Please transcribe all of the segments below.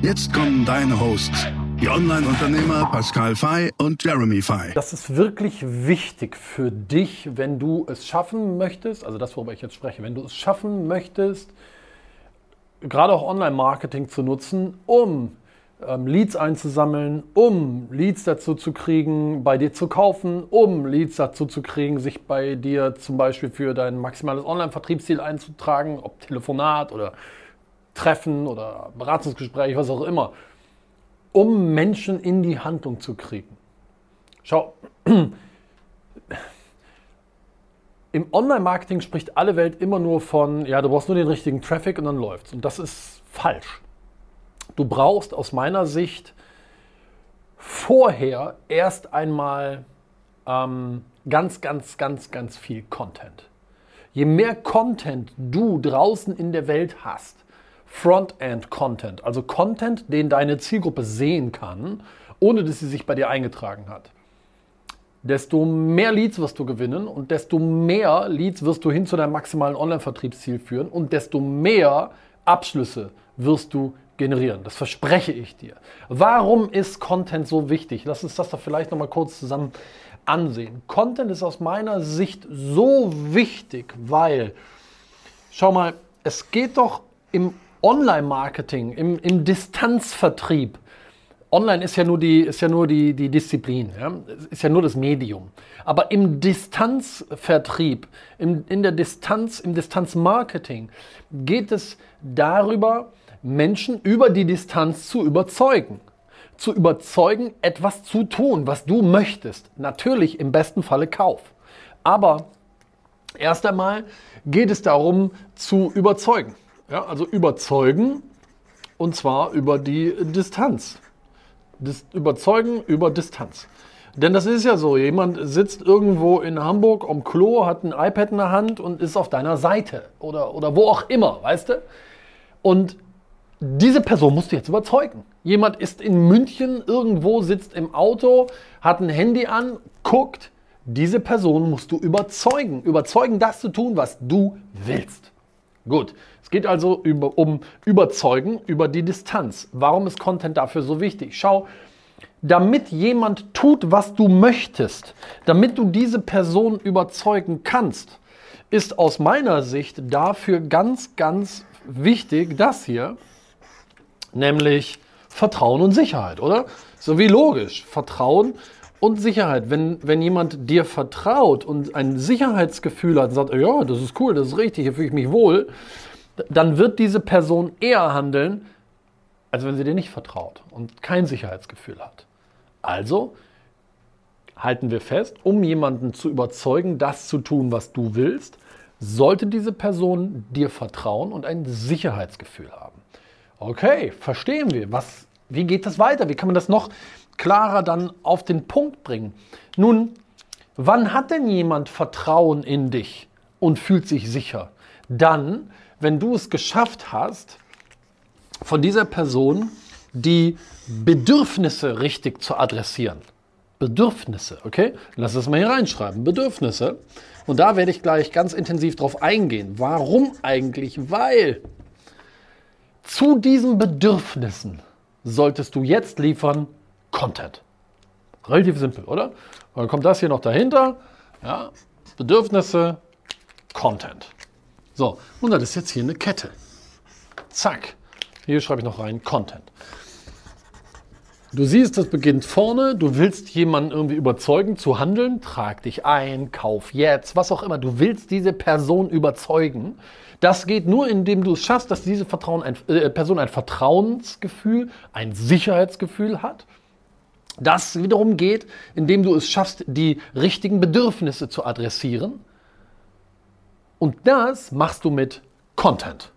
Jetzt kommen deine Hosts, die Online-Unternehmer Pascal Fay und Jeremy Fay. Das ist wirklich wichtig für dich, wenn du es schaffen möchtest, also das, worüber ich jetzt spreche, wenn du es schaffen möchtest, gerade auch Online-Marketing zu nutzen, um ähm, Leads einzusammeln, um Leads dazu zu kriegen, bei dir zu kaufen, um Leads dazu zu kriegen, sich bei dir zum Beispiel für dein maximales Online-Vertriebsziel einzutragen, ob Telefonat oder Treffen oder Beratungsgespräch, was auch immer, um Menschen in die Handlung zu kriegen. Schau, im Online-Marketing spricht alle Welt immer nur von, ja, du brauchst nur den richtigen Traffic und dann läuft's. Und das ist falsch. Du brauchst aus meiner Sicht vorher erst einmal ähm, ganz, ganz, ganz, ganz viel Content. Je mehr Content du draußen in der Welt hast, Frontend-Content, also Content, den deine Zielgruppe sehen kann, ohne dass sie sich bei dir eingetragen hat. Desto mehr Leads wirst du gewinnen und desto mehr Leads wirst du hin zu deinem maximalen Online-Vertriebsziel führen und desto mehr Abschlüsse wirst du generieren. Das verspreche ich dir. Warum ist Content so wichtig? Lass uns das doch vielleicht noch mal kurz zusammen ansehen. Content ist aus meiner Sicht so wichtig, weil, schau mal, es geht doch im Online-Marketing, im, im Distanzvertrieb. Online ist ja nur die, ist ja nur die, die Disziplin, ja? ist ja nur das Medium. Aber im Distanzvertrieb, im, in der Distanz, im Distanzmarketing geht es darüber, Menschen über die Distanz zu überzeugen. Zu überzeugen, etwas zu tun, was du möchtest. Natürlich im besten Falle Kauf. Aber erst einmal geht es darum, zu überzeugen. Ja, also überzeugen und zwar über die Distanz. Dis überzeugen über Distanz. Denn das ist ja so, jemand sitzt irgendwo in Hamburg am Klo, hat ein iPad in der Hand und ist auf deiner Seite oder, oder wo auch immer, weißt du? Und diese Person musst du jetzt überzeugen. Jemand ist in München irgendwo, sitzt im Auto, hat ein Handy an, guckt. Diese Person musst du überzeugen. Überzeugen, das zu tun, was du willst. Gut, es geht also über, um Überzeugen über die Distanz. Warum ist Content dafür so wichtig? Schau, damit jemand tut, was du möchtest, damit du diese Person überzeugen kannst, ist aus meiner Sicht dafür ganz, ganz wichtig das hier, nämlich Vertrauen und Sicherheit, oder? So wie logisch. Vertrauen und Sicherheit. Wenn, wenn jemand dir vertraut und ein Sicherheitsgefühl hat und sagt, ja, das ist cool, das ist richtig, hier fühle ich mich wohl, dann wird diese Person eher handeln, als wenn sie dir nicht vertraut und kein Sicherheitsgefühl hat. Also halten wir fest, um jemanden zu überzeugen, das zu tun, was du willst, sollte diese Person dir vertrauen und ein Sicherheitsgefühl haben. Okay, verstehen wir. Was, wie geht das weiter? Wie kann man das noch klarer dann auf den Punkt bringen? Nun, wann hat denn jemand Vertrauen in dich und fühlt sich sicher? Dann, wenn du es geschafft hast, von dieser Person die Bedürfnisse richtig zu adressieren. Bedürfnisse, okay? Lass es mal hier reinschreiben. Bedürfnisse. Und da werde ich gleich ganz intensiv drauf eingehen. Warum eigentlich? Weil zu diesen Bedürfnissen solltest du jetzt liefern Content. Relativ simpel, oder? Dann kommt das hier noch dahinter. Ja, Bedürfnisse, Content. So, und das ist jetzt hier eine Kette. Zack. Hier schreibe ich noch rein Content. Du siehst, das beginnt vorne. Du willst jemanden irgendwie überzeugen zu handeln. Trag dich ein, kauf jetzt, was auch immer. Du willst diese Person überzeugen. Das geht nur, indem du es schaffst, dass diese ein, äh, Person ein Vertrauensgefühl, ein Sicherheitsgefühl hat. Das wiederum geht, indem du es schaffst, die richtigen Bedürfnisse zu adressieren. Und das machst du mit Content.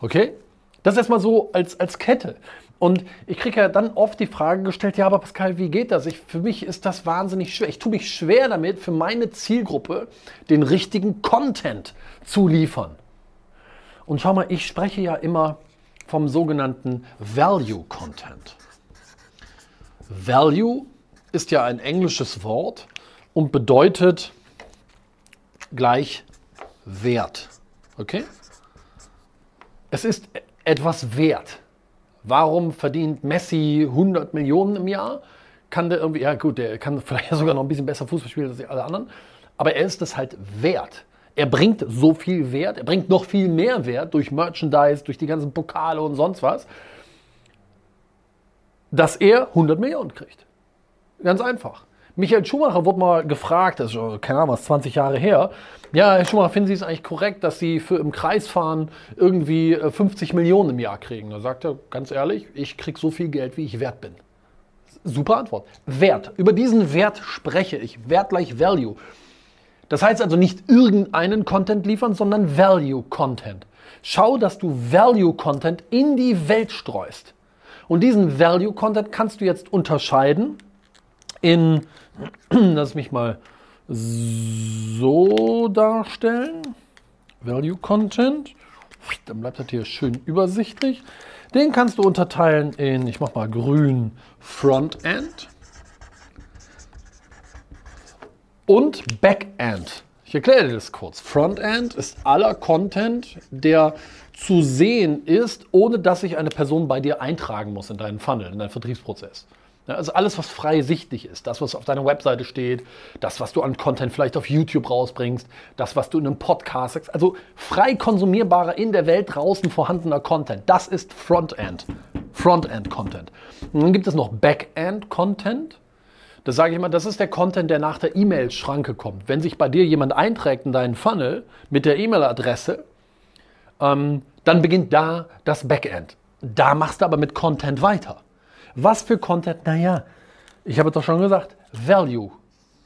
Okay? Das erstmal so als, als Kette. Und ich kriege ja dann oft die Frage gestellt, ja, aber Pascal, wie geht das? Ich, für mich ist das wahnsinnig schwer. Ich tue mich schwer damit, für meine Zielgruppe den richtigen Content zu liefern. Und schau mal, ich spreche ja immer vom sogenannten Value Content. Value ist ja ein englisches Wort und bedeutet gleich Wert. Okay? Es ist etwas wert. Warum verdient Messi 100 Millionen im Jahr? Kann der irgendwie, ja gut, der kann vielleicht sogar noch ein bisschen besser Fußball spielen als alle anderen, aber er ist es halt wert. Er bringt so viel Wert, er bringt noch viel mehr Wert durch Merchandise, durch die ganzen Pokale und sonst was, dass er 100 Millionen kriegt. Ganz einfach. Michael Schumacher wurde mal gefragt, das ist schon, keine Ahnung, was 20 Jahre her. Ja, Herr Schumacher, finden Sie es eigentlich korrekt, dass Sie für im Kreisfahren irgendwie 50 äh, Millionen im Jahr kriegen? Da sagt er, ganz ehrlich, ich kriege so viel Geld, wie ich wert bin. Super Antwort. Wert. Über diesen Wert spreche ich. Wert gleich Value. Das heißt also nicht irgendeinen Content liefern, sondern Value Content. Schau, dass du Value Content in die Welt streust. Und diesen Value Content kannst du jetzt unterscheiden in Lass mich mal so darstellen. Value Content. Dann bleibt das hier schön übersichtlich. Den kannst du unterteilen in, ich mach mal grün, Frontend und Backend. Ich erkläre dir das kurz. Frontend ist aller Content, der zu sehen ist, ohne dass sich eine Person bei dir eintragen muss in deinen Funnel, in deinen Vertriebsprozess. Also alles, was frei sichtlich ist, das, was auf deiner Webseite steht, das, was du an Content vielleicht auf YouTube rausbringst, das, was du in einem Podcast sagst, also frei konsumierbarer, in der Welt draußen vorhandener Content, das ist Frontend. Frontend-Content. Und dann gibt es noch Backend-Content. Das sage ich immer, das ist der Content, der nach der E-Mail-Schranke kommt. Wenn sich bei dir jemand einträgt in deinen Funnel mit der E-Mail-Adresse, ähm, dann beginnt da das Backend. Da machst du aber mit Content weiter. Was für Content? Naja, ich habe doch schon gesagt, Value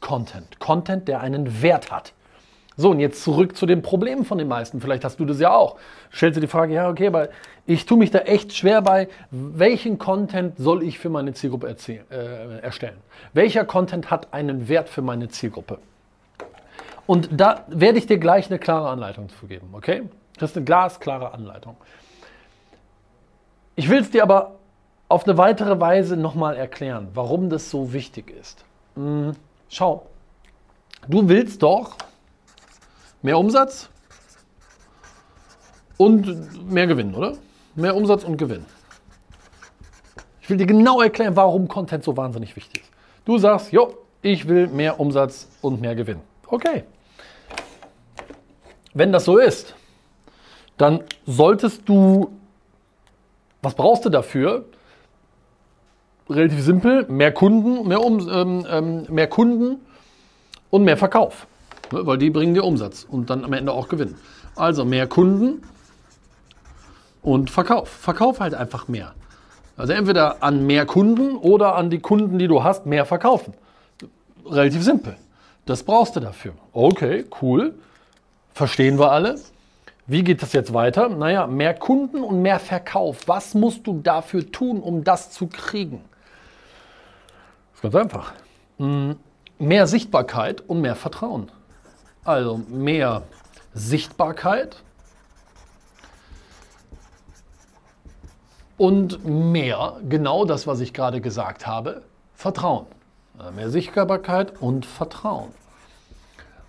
Content. Content, der einen Wert hat. So, und jetzt zurück zu den Problemen von den meisten. Vielleicht hast du das ja auch. Stellst du die Frage, ja, okay, aber ich tue mich da echt schwer bei, welchen Content soll ich für meine Zielgruppe äh, erstellen? Welcher Content hat einen Wert für meine Zielgruppe? Und da werde ich dir gleich eine klare Anleitung zu geben, okay? Das ist eine glasklare Anleitung. Ich will es dir aber auf eine weitere Weise nochmal erklären, warum das so wichtig ist. Hm, schau, du willst doch mehr Umsatz und mehr Gewinn, oder? Mehr Umsatz und Gewinn. Ich will dir genau erklären, warum Content so wahnsinnig wichtig ist. Du sagst, jo, ich will mehr Umsatz und mehr Gewinn. Okay. Wenn das so ist, dann solltest du, was brauchst du dafür? Relativ simpel, mehr Kunden, mehr, um, ähm, ähm, mehr Kunden und mehr Verkauf. Ne, weil die bringen dir Umsatz und dann am Ende auch Gewinn. Also mehr Kunden und Verkauf. Verkauf halt einfach mehr. Also entweder an mehr Kunden oder an die Kunden, die du hast, mehr verkaufen. Relativ simpel. Das brauchst du dafür. Okay, cool. Verstehen wir alle. Wie geht das jetzt weiter? Naja, mehr Kunden und mehr Verkauf. Was musst du dafür tun, um das zu kriegen? Ist ganz einfach. Mm, mehr Sichtbarkeit und mehr Vertrauen. Also mehr Sichtbarkeit und mehr, genau das, was ich gerade gesagt habe, Vertrauen. Mehr Sichtbarkeit und Vertrauen.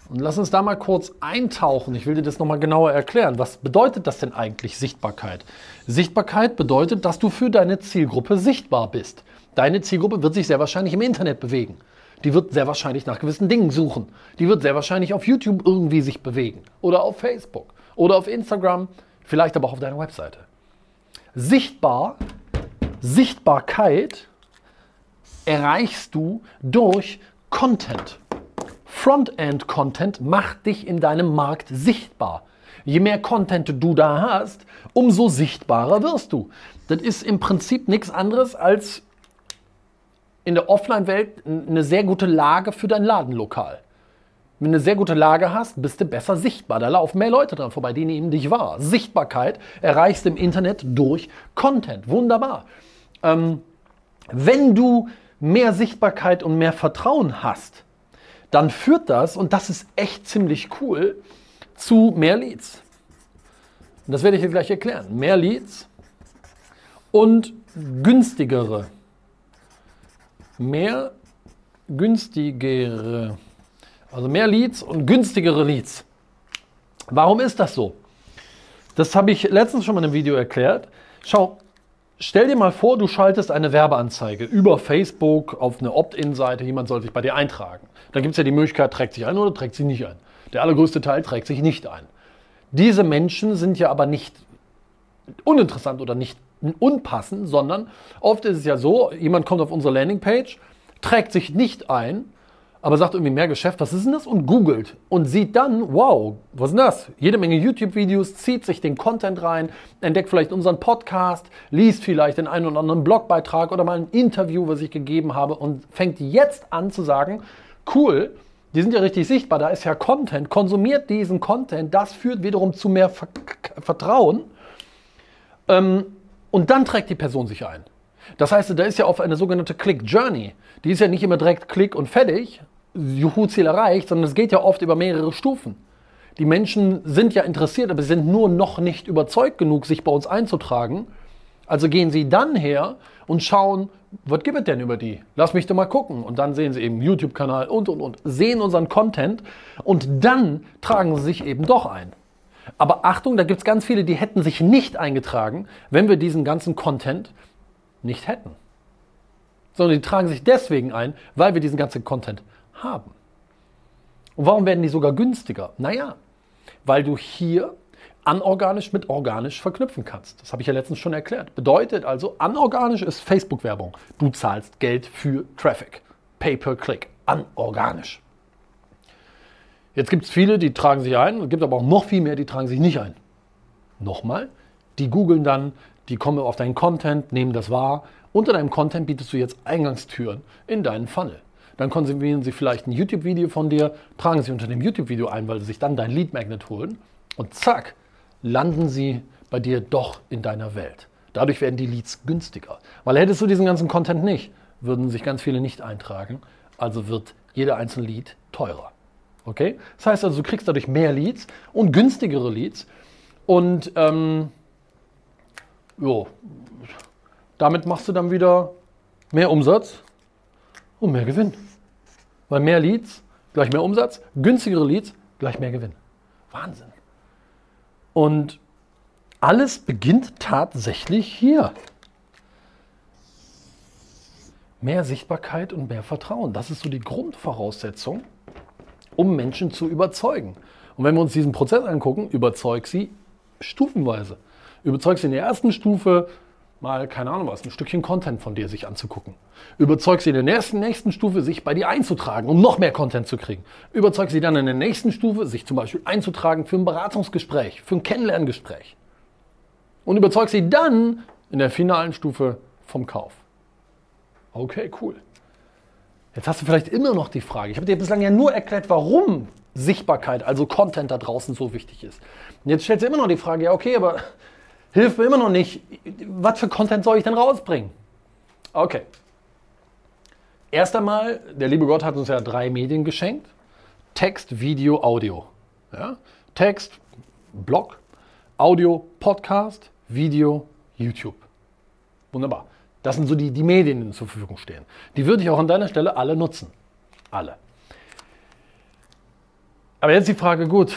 Und lass uns da mal kurz eintauchen. Ich will dir das nochmal genauer erklären. Was bedeutet das denn eigentlich Sichtbarkeit? Sichtbarkeit bedeutet, dass du für deine Zielgruppe sichtbar bist. Deine Zielgruppe wird sich sehr wahrscheinlich im Internet bewegen. Die wird sehr wahrscheinlich nach gewissen Dingen suchen. Die wird sehr wahrscheinlich auf YouTube irgendwie sich bewegen. Oder auf Facebook. Oder auf Instagram. Vielleicht aber auch auf deiner Webseite. Sichtbar, Sichtbarkeit erreichst du durch Content. Frontend-Content macht dich in deinem Markt sichtbar. Je mehr Content du da hast, umso sichtbarer wirst du. Das ist im Prinzip nichts anderes als in der Offline-Welt eine sehr gute Lage für dein Ladenlokal. Wenn du eine sehr gute Lage hast, bist du besser sichtbar. Da laufen mehr Leute dran vorbei, die nehmen dich wahr. Sichtbarkeit erreichst du im Internet durch Content. Wunderbar. ähm, wenn du mehr Sichtbarkeit und mehr Vertrauen hast, dann führt das, und das ist echt ziemlich cool, zu mehr Leads. Und das werde ich dir gleich erklären. Mehr Leads und günstigere. Mehr günstigere. Also mehr Leads und günstigere Leads. Warum ist das so? Das habe ich letztens schon mal in einem Video erklärt. Schau, stell dir mal vor, du schaltest eine Werbeanzeige über Facebook auf eine Opt-in-Seite, jemand soll sich bei dir eintragen. Dann gibt es ja die Möglichkeit, trägt sich ein oder trägt sich nicht ein. Der allergrößte Teil trägt sich nicht ein. Diese Menschen sind ja aber nicht uninteressant oder nicht unpassend, sondern oft ist es ja so, jemand kommt auf unsere Landingpage, trägt sich nicht ein, aber sagt irgendwie mehr Geschäft, was ist denn das? Und googelt und sieht dann, wow, was ist denn das? Jede Menge YouTube-Videos, zieht sich den Content rein, entdeckt vielleicht unseren Podcast, liest vielleicht den einen oder anderen Blogbeitrag oder mal ein Interview, was ich gegeben habe und fängt jetzt an zu sagen, cool, die sind ja richtig sichtbar, da ist ja Content, konsumiert diesen Content, das führt wiederum zu mehr Vertrauen. Ähm, und dann trägt die Person sich ein. Das heißt, da ist ja auf eine sogenannte Click Journey. Die ist ja nicht immer direkt Klick und fertig, Juhu, Ziel erreicht, sondern es geht ja oft über mehrere Stufen. Die Menschen sind ja interessiert, aber sie sind nur noch nicht überzeugt genug, sich bei uns einzutragen. Also gehen sie dann her und schauen, was gibt es denn über die? Lass mich doch mal gucken. Und dann sehen sie eben YouTube-Kanal und, und, und, sehen unseren Content und dann tragen sie sich eben doch ein. Aber Achtung, da gibt es ganz viele, die hätten sich nicht eingetragen, wenn wir diesen ganzen Content nicht hätten. Sondern die tragen sich deswegen ein, weil wir diesen ganzen Content haben. Und warum werden die sogar günstiger? Naja, weil du hier anorganisch mit organisch verknüpfen kannst. Das habe ich ja letztens schon erklärt. Bedeutet also, anorganisch ist Facebook-Werbung. Du zahlst Geld für Traffic. Pay-per-Click. Anorganisch. Jetzt gibt es viele, die tragen sich ein. Es gibt aber auch noch viel mehr, die tragen sich nicht ein. Nochmal, die googeln dann, die kommen auf deinen Content, nehmen das wahr. Unter deinem Content bietest du jetzt Eingangstüren in deinen Funnel. Dann konsumieren sie vielleicht ein YouTube-Video von dir, tragen sie unter dem YouTube-Video ein, weil sie sich dann dein Lead-Magnet holen. Und zack, landen sie bei dir doch in deiner Welt. Dadurch werden die Leads günstiger. Weil hättest du diesen ganzen Content nicht, würden sich ganz viele nicht eintragen. Also wird jeder einzelne Lead teurer. Okay? Das heißt also, du kriegst dadurch mehr Leads und günstigere Leads. Und ähm, jo, damit machst du dann wieder mehr Umsatz und mehr Gewinn. Weil mehr Leads gleich mehr Umsatz, günstigere Leads gleich mehr Gewinn. Wahnsinn. Und alles beginnt tatsächlich hier. Mehr Sichtbarkeit und mehr Vertrauen. Das ist so die Grundvoraussetzung, um Menschen zu überzeugen. Und wenn wir uns diesen Prozess angucken, überzeug sie stufenweise. Überzeug sie in der ersten Stufe mal, keine Ahnung was, ein Stückchen Content von dir sich anzugucken. Überzeug sie in der nächsten, nächsten Stufe, sich bei dir einzutragen, um noch mehr Content zu kriegen. Überzeug sie dann in der nächsten Stufe, sich zum Beispiel einzutragen für ein Beratungsgespräch, für ein Kennenlerngespräch. Und überzeug sie dann in der finalen Stufe vom Kauf. Okay, cool. Jetzt hast du vielleicht immer noch die Frage, ich habe dir bislang ja nur erklärt, warum Sichtbarkeit, also Content da draußen so wichtig ist. Und jetzt stellst du immer noch die Frage, ja okay, aber hilft mir immer noch nicht. Was für Content soll ich denn rausbringen? Okay. Erst einmal, der liebe Gott hat uns ja drei Medien geschenkt. Text, Video, Audio. Ja? Text, Blog, Audio, Podcast, Video, YouTube. Wunderbar. Das sind so die, die Medien, die zur Verfügung stehen. Die würde ich auch an deiner Stelle alle nutzen. Alle. Aber jetzt die Frage, gut,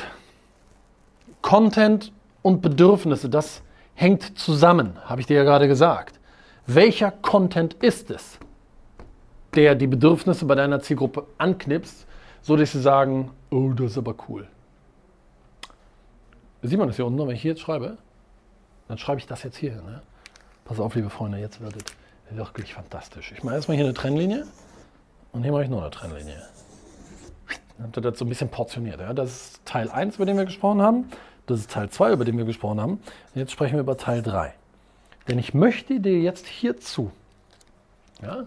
Content und Bedürfnisse, das hängt zusammen, habe ich dir ja gerade gesagt. Welcher Content ist es, der die Bedürfnisse bei deiner Zielgruppe anknipst, so dass sie sagen, oh, das ist aber cool. Sieht man das hier unten, wenn ich hier jetzt schreibe? Dann schreibe ich das jetzt hier. Ne? Pass auf, liebe Freunde, jetzt wird es wirklich fantastisch. Ich mache erstmal hier eine Trennlinie und hier mache ich noch eine Trennlinie. Dann habt ihr das so ein bisschen portioniert. Ja? Das ist Teil 1, über den wir gesprochen haben. Das ist Teil 2, über den wir gesprochen haben. Jetzt sprechen wir über Teil 3. Denn ich möchte dir jetzt hierzu ja,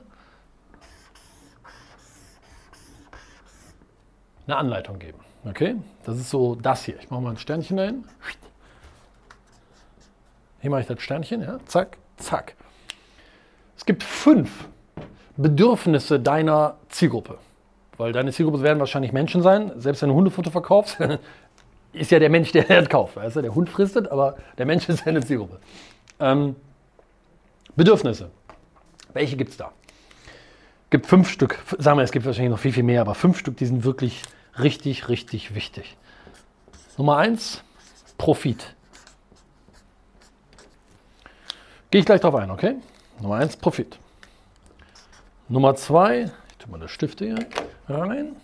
eine Anleitung geben. Okay? Das ist so das hier. Ich mache mal ein Sternchen dahin. Hier mache ich das Sternchen, ja? Zack, zack. Es gibt fünf Bedürfnisse deiner Zielgruppe. Weil deine Zielgruppe werden wahrscheinlich Menschen sein. Selbst wenn du Hundefutter verkaufst, ist ja der Mensch, der das kauft. Weißt du? Der Hund fristet, aber der Mensch ist deine Zielgruppe. Ähm, Bedürfnisse. Welche gibt es da? gibt fünf Stück, sagen wir, es gibt wahrscheinlich noch viel, viel mehr, aber fünf Stück, die sind wirklich richtig, richtig wichtig. Nummer eins, Profit. Gehe ich gleich drauf ein, okay? Nummer eins, Profit. Nummer zwei, ich tue mal das Stifte hier rein.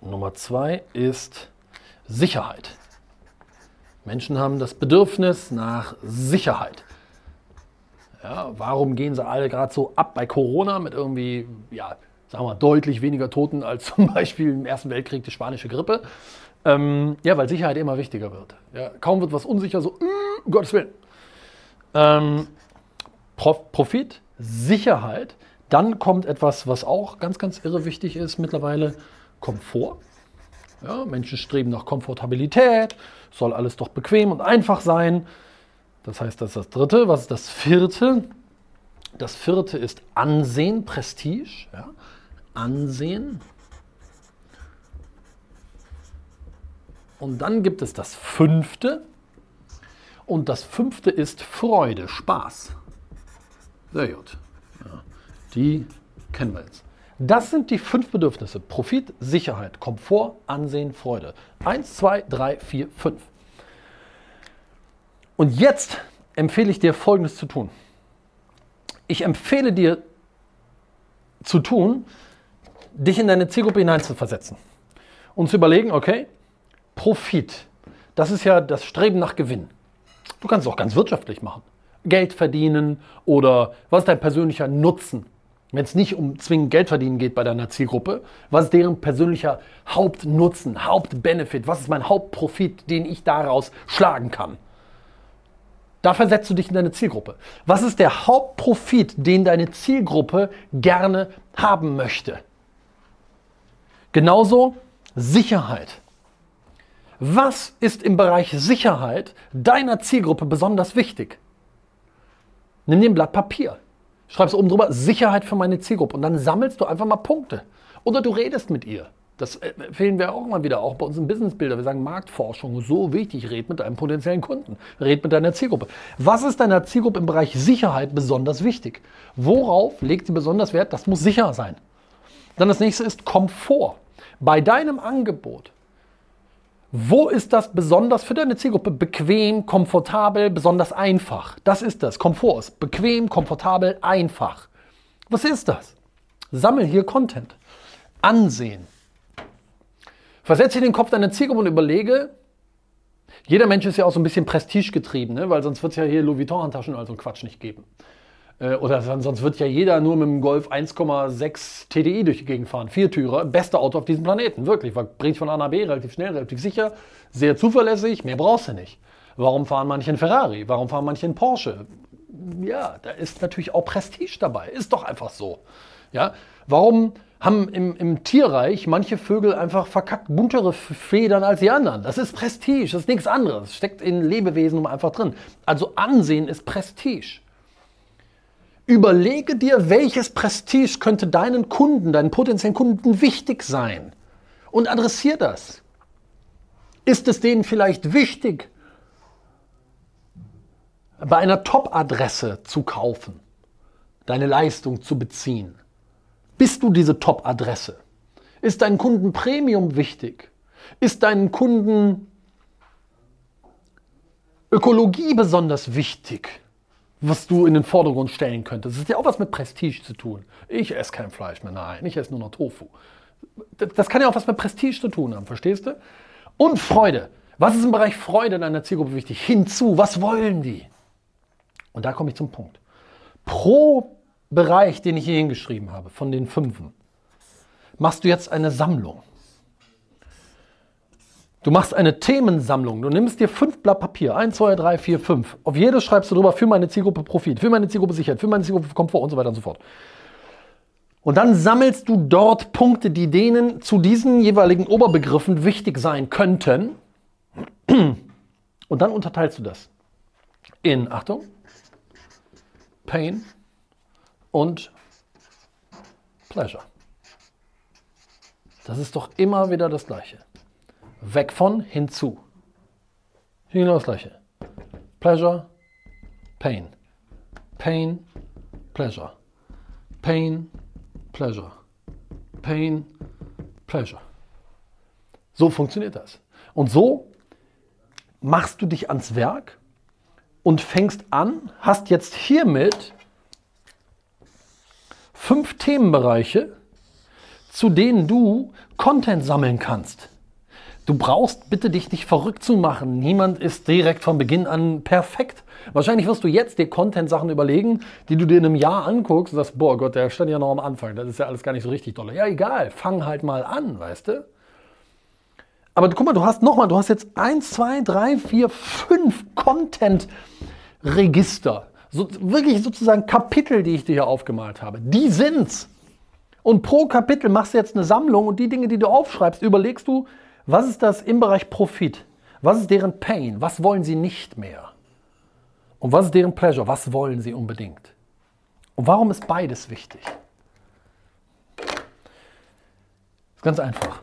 Nummer zwei ist Sicherheit. Menschen haben das Bedürfnis nach Sicherheit. Ja, warum gehen sie alle gerade so ab bei Corona mit irgendwie, ja, sagen wir, deutlich weniger Toten als zum Beispiel im Ersten Weltkrieg die spanische Grippe? Ähm, ja, weil Sicherheit immer wichtiger wird. Ja, kaum wird was unsicher, so, um Gottes Willen. Ähm, Profit, Sicherheit, dann kommt etwas, was auch ganz, ganz irre wichtig ist mittlerweile, Komfort. Ja, Menschen streben nach Komfortabilität, soll alles doch bequem und einfach sein. Das heißt, das ist das dritte. Was ist das vierte? Das vierte ist Ansehen, Prestige. Ja? Ansehen. Und dann gibt es das fünfte. Und das fünfte ist Freude, Spaß. Sehr gut. Ja, die kennen wir jetzt. Das sind die fünf Bedürfnisse. Profit, Sicherheit, Komfort, Ansehen, Freude. Eins, zwei, drei, vier, fünf. Und jetzt empfehle ich dir Folgendes zu tun. Ich empfehle dir zu tun, dich in deine Zielgruppe hineinzuversetzen und zu überlegen, okay, Profit, das ist ja das Streben nach Gewinn. Du kannst es auch ganz wirtschaftlich machen. Geld verdienen oder was ist dein persönlicher Nutzen? Wenn es nicht um zwingend Geld verdienen geht bei deiner Zielgruppe, was ist deren persönlicher Hauptnutzen, Hauptbenefit? Was ist mein Hauptprofit, den ich daraus schlagen kann? Da versetzt du dich in deine Zielgruppe. Was ist der Hauptprofit, den deine Zielgruppe gerne haben möchte? Genauso Sicherheit. Was ist im Bereich Sicherheit deiner Zielgruppe besonders wichtig? Nimm dir ein Blatt Papier. Schreibst oben drüber Sicherheit für meine Zielgruppe und dann sammelst du einfach mal Punkte. Oder du redest mit ihr. Das empfehlen wir auch mal wieder, auch bei uns im Businessbilder. Wir sagen Marktforschung, so wichtig, red mit deinem potenziellen Kunden, red mit deiner Zielgruppe. Was ist deiner Zielgruppe im Bereich Sicherheit besonders wichtig? Worauf legt sie besonders Wert? Das muss sicher sein. Dann das nächste ist Komfort. Bei deinem Angebot, wo ist das besonders für deine Zielgruppe? Bequem, komfortabel, besonders einfach. Das ist das. Komfort ist bequem, komfortabel, einfach. Was ist das? Sammel hier Content. Ansehen. Versetze in den Kopf deiner Zielgruppe und überlege, jeder Mensch ist ja auch so ein bisschen prestigegetrieben, ne? weil sonst wird es ja hier Louis Vuitton-Handtaschen oder so einen Quatsch nicht geben. Äh, oder sonst wird ja jeder nur mit dem Golf 1,6 TDI durch die Gegend fahren. Viertürer, beste Auto auf diesem Planeten, wirklich. Weil bringt von A nach B relativ schnell, relativ sicher, sehr zuverlässig, mehr brauchst du nicht. Warum fahren manche in Ferrari? Warum fahren manche in Porsche? Ja, da ist natürlich auch Prestige dabei. Ist doch einfach so. Ja? Warum haben im, im Tierreich manche Vögel einfach verkackt buntere Federn als die anderen. Das ist Prestige, das ist nichts anderes. Steckt in Lebewesen einfach drin. Also Ansehen ist Prestige. Überlege dir, welches Prestige könnte deinen Kunden, deinen potenziellen Kunden wichtig sein. Und adressiere das. Ist es denen vielleicht wichtig, bei einer Top-Adresse zu kaufen, deine Leistung zu beziehen? Bist du diese Top-Adresse? Ist dein Kunden Premium wichtig? Ist deinen Kunden Ökologie besonders wichtig, was du in den Vordergrund stellen könntest? Das ist ja auch was mit Prestige zu tun. Ich esse kein Fleisch mehr, nein, ich esse nur noch Tofu. Das kann ja auch was mit Prestige zu tun haben, verstehst du? Und Freude. Was ist im Bereich Freude deiner Zielgruppe wichtig? Hinzu, was wollen die? Und da komme ich zum Punkt. Pro Bereich, den ich hier hingeschrieben habe, von den fünfen, machst du jetzt eine Sammlung. Du machst eine Themensammlung. Du nimmst dir fünf Blatt Papier, eins, zwei, drei, vier, fünf. Auf jedes schreibst du drüber für meine Zielgruppe Profit, für meine Zielgruppe Sicherheit, für meine Zielgruppe Komfort und so weiter und so fort. Und dann sammelst du dort Punkte, die denen zu diesen jeweiligen Oberbegriffen wichtig sein könnten. Und dann unterteilst du das in, Achtung, Pain und Pleasure. Das ist doch immer wieder das Gleiche. Weg von, hinzu. Genau das Gleiche. Pleasure, Pain. Pain, Pleasure. Pain, Pleasure. Pain, Pleasure. So funktioniert das. Und so machst du dich ans Werk und fängst an, hast jetzt hiermit fünf Themenbereiche, zu denen du Content sammeln kannst. Du brauchst bitte dich nicht verrückt zu machen. Niemand ist direkt von Beginn an perfekt. Wahrscheinlich wirst du jetzt dir Content-Sachen überlegen, die du dir in einem Jahr anguckst und sagst, boah Gott, der stand ja noch am Anfang. Das ist ja alles gar nicht so richtig doll. Ja, egal. Fang halt mal an, weißt du? Aber guck mal, du hast nochmal, du hast jetzt 1, 2, 3, 4, 5 Content-Register. So, wirklich sozusagen Kapitel, die ich dir hier aufgemalt habe. Die sind's. Und pro Kapitel machst du jetzt eine Sammlung und die Dinge, die du aufschreibst, überlegst du, was ist das im Bereich Profit? Was ist deren Pain? Was wollen sie nicht mehr? Und was ist deren Pleasure? Was wollen sie unbedingt? Und warum ist beides wichtig? Ist ganz einfach.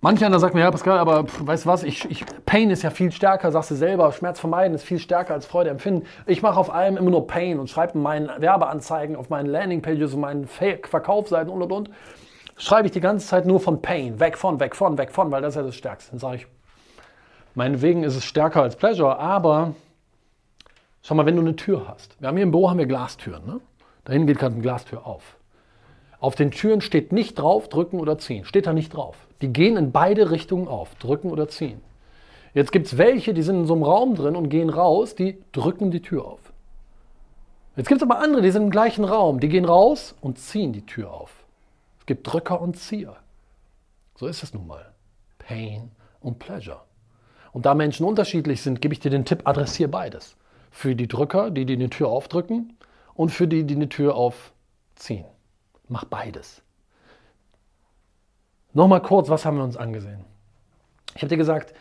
Manch einer sagt mir, ja, Pascal, aber pff, weißt du was, ich, ich, Pain ist ja viel stärker, sagst du selber, Schmerz vermeiden ist viel stärker als Freude empfinden. Ich mache auf allem immer nur Pain und schreibe in meinen Werbeanzeigen, auf meinen Landingpages und meinen Verkaufsseiten und und und, schreibe ich die ganze Zeit nur von Pain, weg von, weg von, weg von, weil das ist ja das Stärkste. Dann sage ich, meinetwegen ist es stärker als Pleasure, aber schau mal, wenn du eine Tür hast. Wir haben hier im Büro haben wir Glastüren, ne? Dahin geht gerade eine Glastür auf. Auf den Türen steht nicht drauf, drücken oder ziehen. Steht da nicht drauf. Die gehen in beide Richtungen auf, drücken oder ziehen. Jetzt gibt es welche, die sind in so einem Raum drin und gehen raus, die drücken die Tür auf. Jetzt gibt es aber andere, die sind im gleichen Raum, die gehen raus und ziehen die Tür auf. Es gibt Drücker und Zieher. So ist es nun mal. Pain und Pleasure. Und da Menschen unterschiedlich sind, gebe ich dir den Tipp, adressiere beides. Für die Drücker, die, die eine Tür aufdrücken und für die, die eine Tür aufziehen. Mach beides. Nochmal kurz, was haben wir uns angesehen? Ich habe dir gesagt,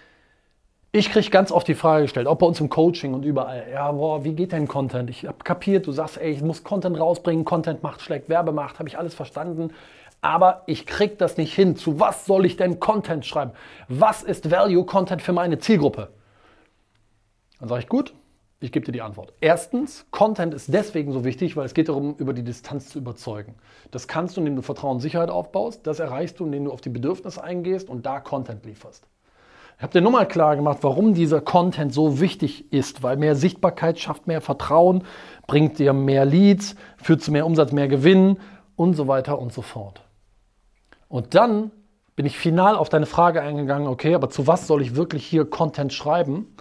ich kriege ganz oft die Frage gestellt, auch bei uns im Coaching und überall, ja, boah, wie geht denn Content? Ich habe kapiert, du sagst, ey, ich muss Content rausbringen, Content macht, schlägt Werbemacht, habe ich alles verstanden, aber ich kriege das nicht hin. Zu was soll ich denn Content schreiben? Was ist Value Content für meine Zielgruppe? Dann sage ich, gut, ich gebe dir die Antwort. Erstens, Content ist deswegen so wichtig, weil es geht darum, über die Distanz zu überzeugen. Das kannst du, indem du Vertrauen und Sicherheit aufbaust. Das erreichst du, indem du auf die Bedürfnisse eingehst und da Content lieferst. Ich habe dir nochmal klar gemacht, warum dieser Content so wichtig ist, weil mehr Sichtbarkeit schafft mehr Vertrauen, bringt dir mehr Leads, führt zu mehr Umsatz, mehr Gewinn und so weiter und so fort. Und dann bin ich final auf deine Frage eingegangen, okay, aber zu was soll ich wirklich hier Content schreiben?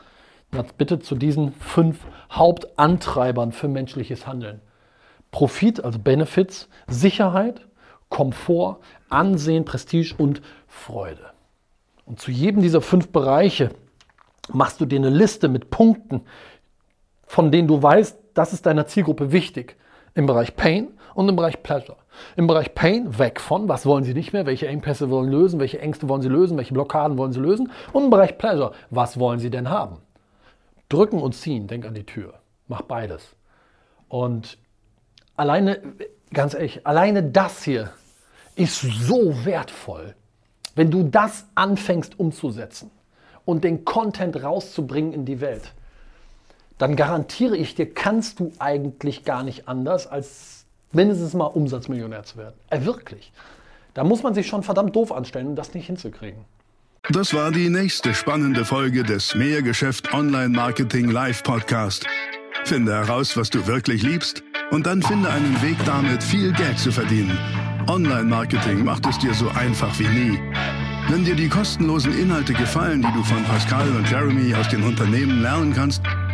Jetzt bitte zu diesen fünf Hauptantreibern für menschliches Handeln. Profit, also Benefits, Sicherheit, Komfort, Ansehen, Prestige und Freude. Und zu jedem dieser fünf Bereiche machst du dir eine Liste mit Punkten, von denen du weißt, das ist deiner Zielgruppe wichtig. Im Bereich Pain und im Bereich Pleasure. Im Bereich Pain weg von, was wollen sie nicht mehr, welche Engpässe wollen sie lösen, welche Ängste wollen sie lösen, welche Blockaden wollen sie lösen. Und im Bereich Pleasure, was wollen sie denn haben? Drücken und ziehen, denk an die Tür. Mach beides. Und alleine, ganz ehrlich, alleine das hier ist so wertvoll, wenn du das anfängst umzusetzen und den Content rauszubringen in die Welt. Dann garantiere ich dir, kannst du eigentlich gar nicht anders, als mindestens mal Umsatzmillionär zu werden. Äh, wirklich. Da muss man sich schon verdammt doof anstellen, um das nicht hinzukriegen. Das war die nächste spannende Folge des Mehrgeschäft Online Marketing Live Podcast. Finde heraus, was du wirklich liebst und dann finde einen Weg damit, viel Geld zu verdienen. Online Marketing macht es dir so einfach wie nie. Wenn dir die kostenlosen Inhalte gefallen, die du von Pascal und Jeremy aus den Unternehmen lernen kannst,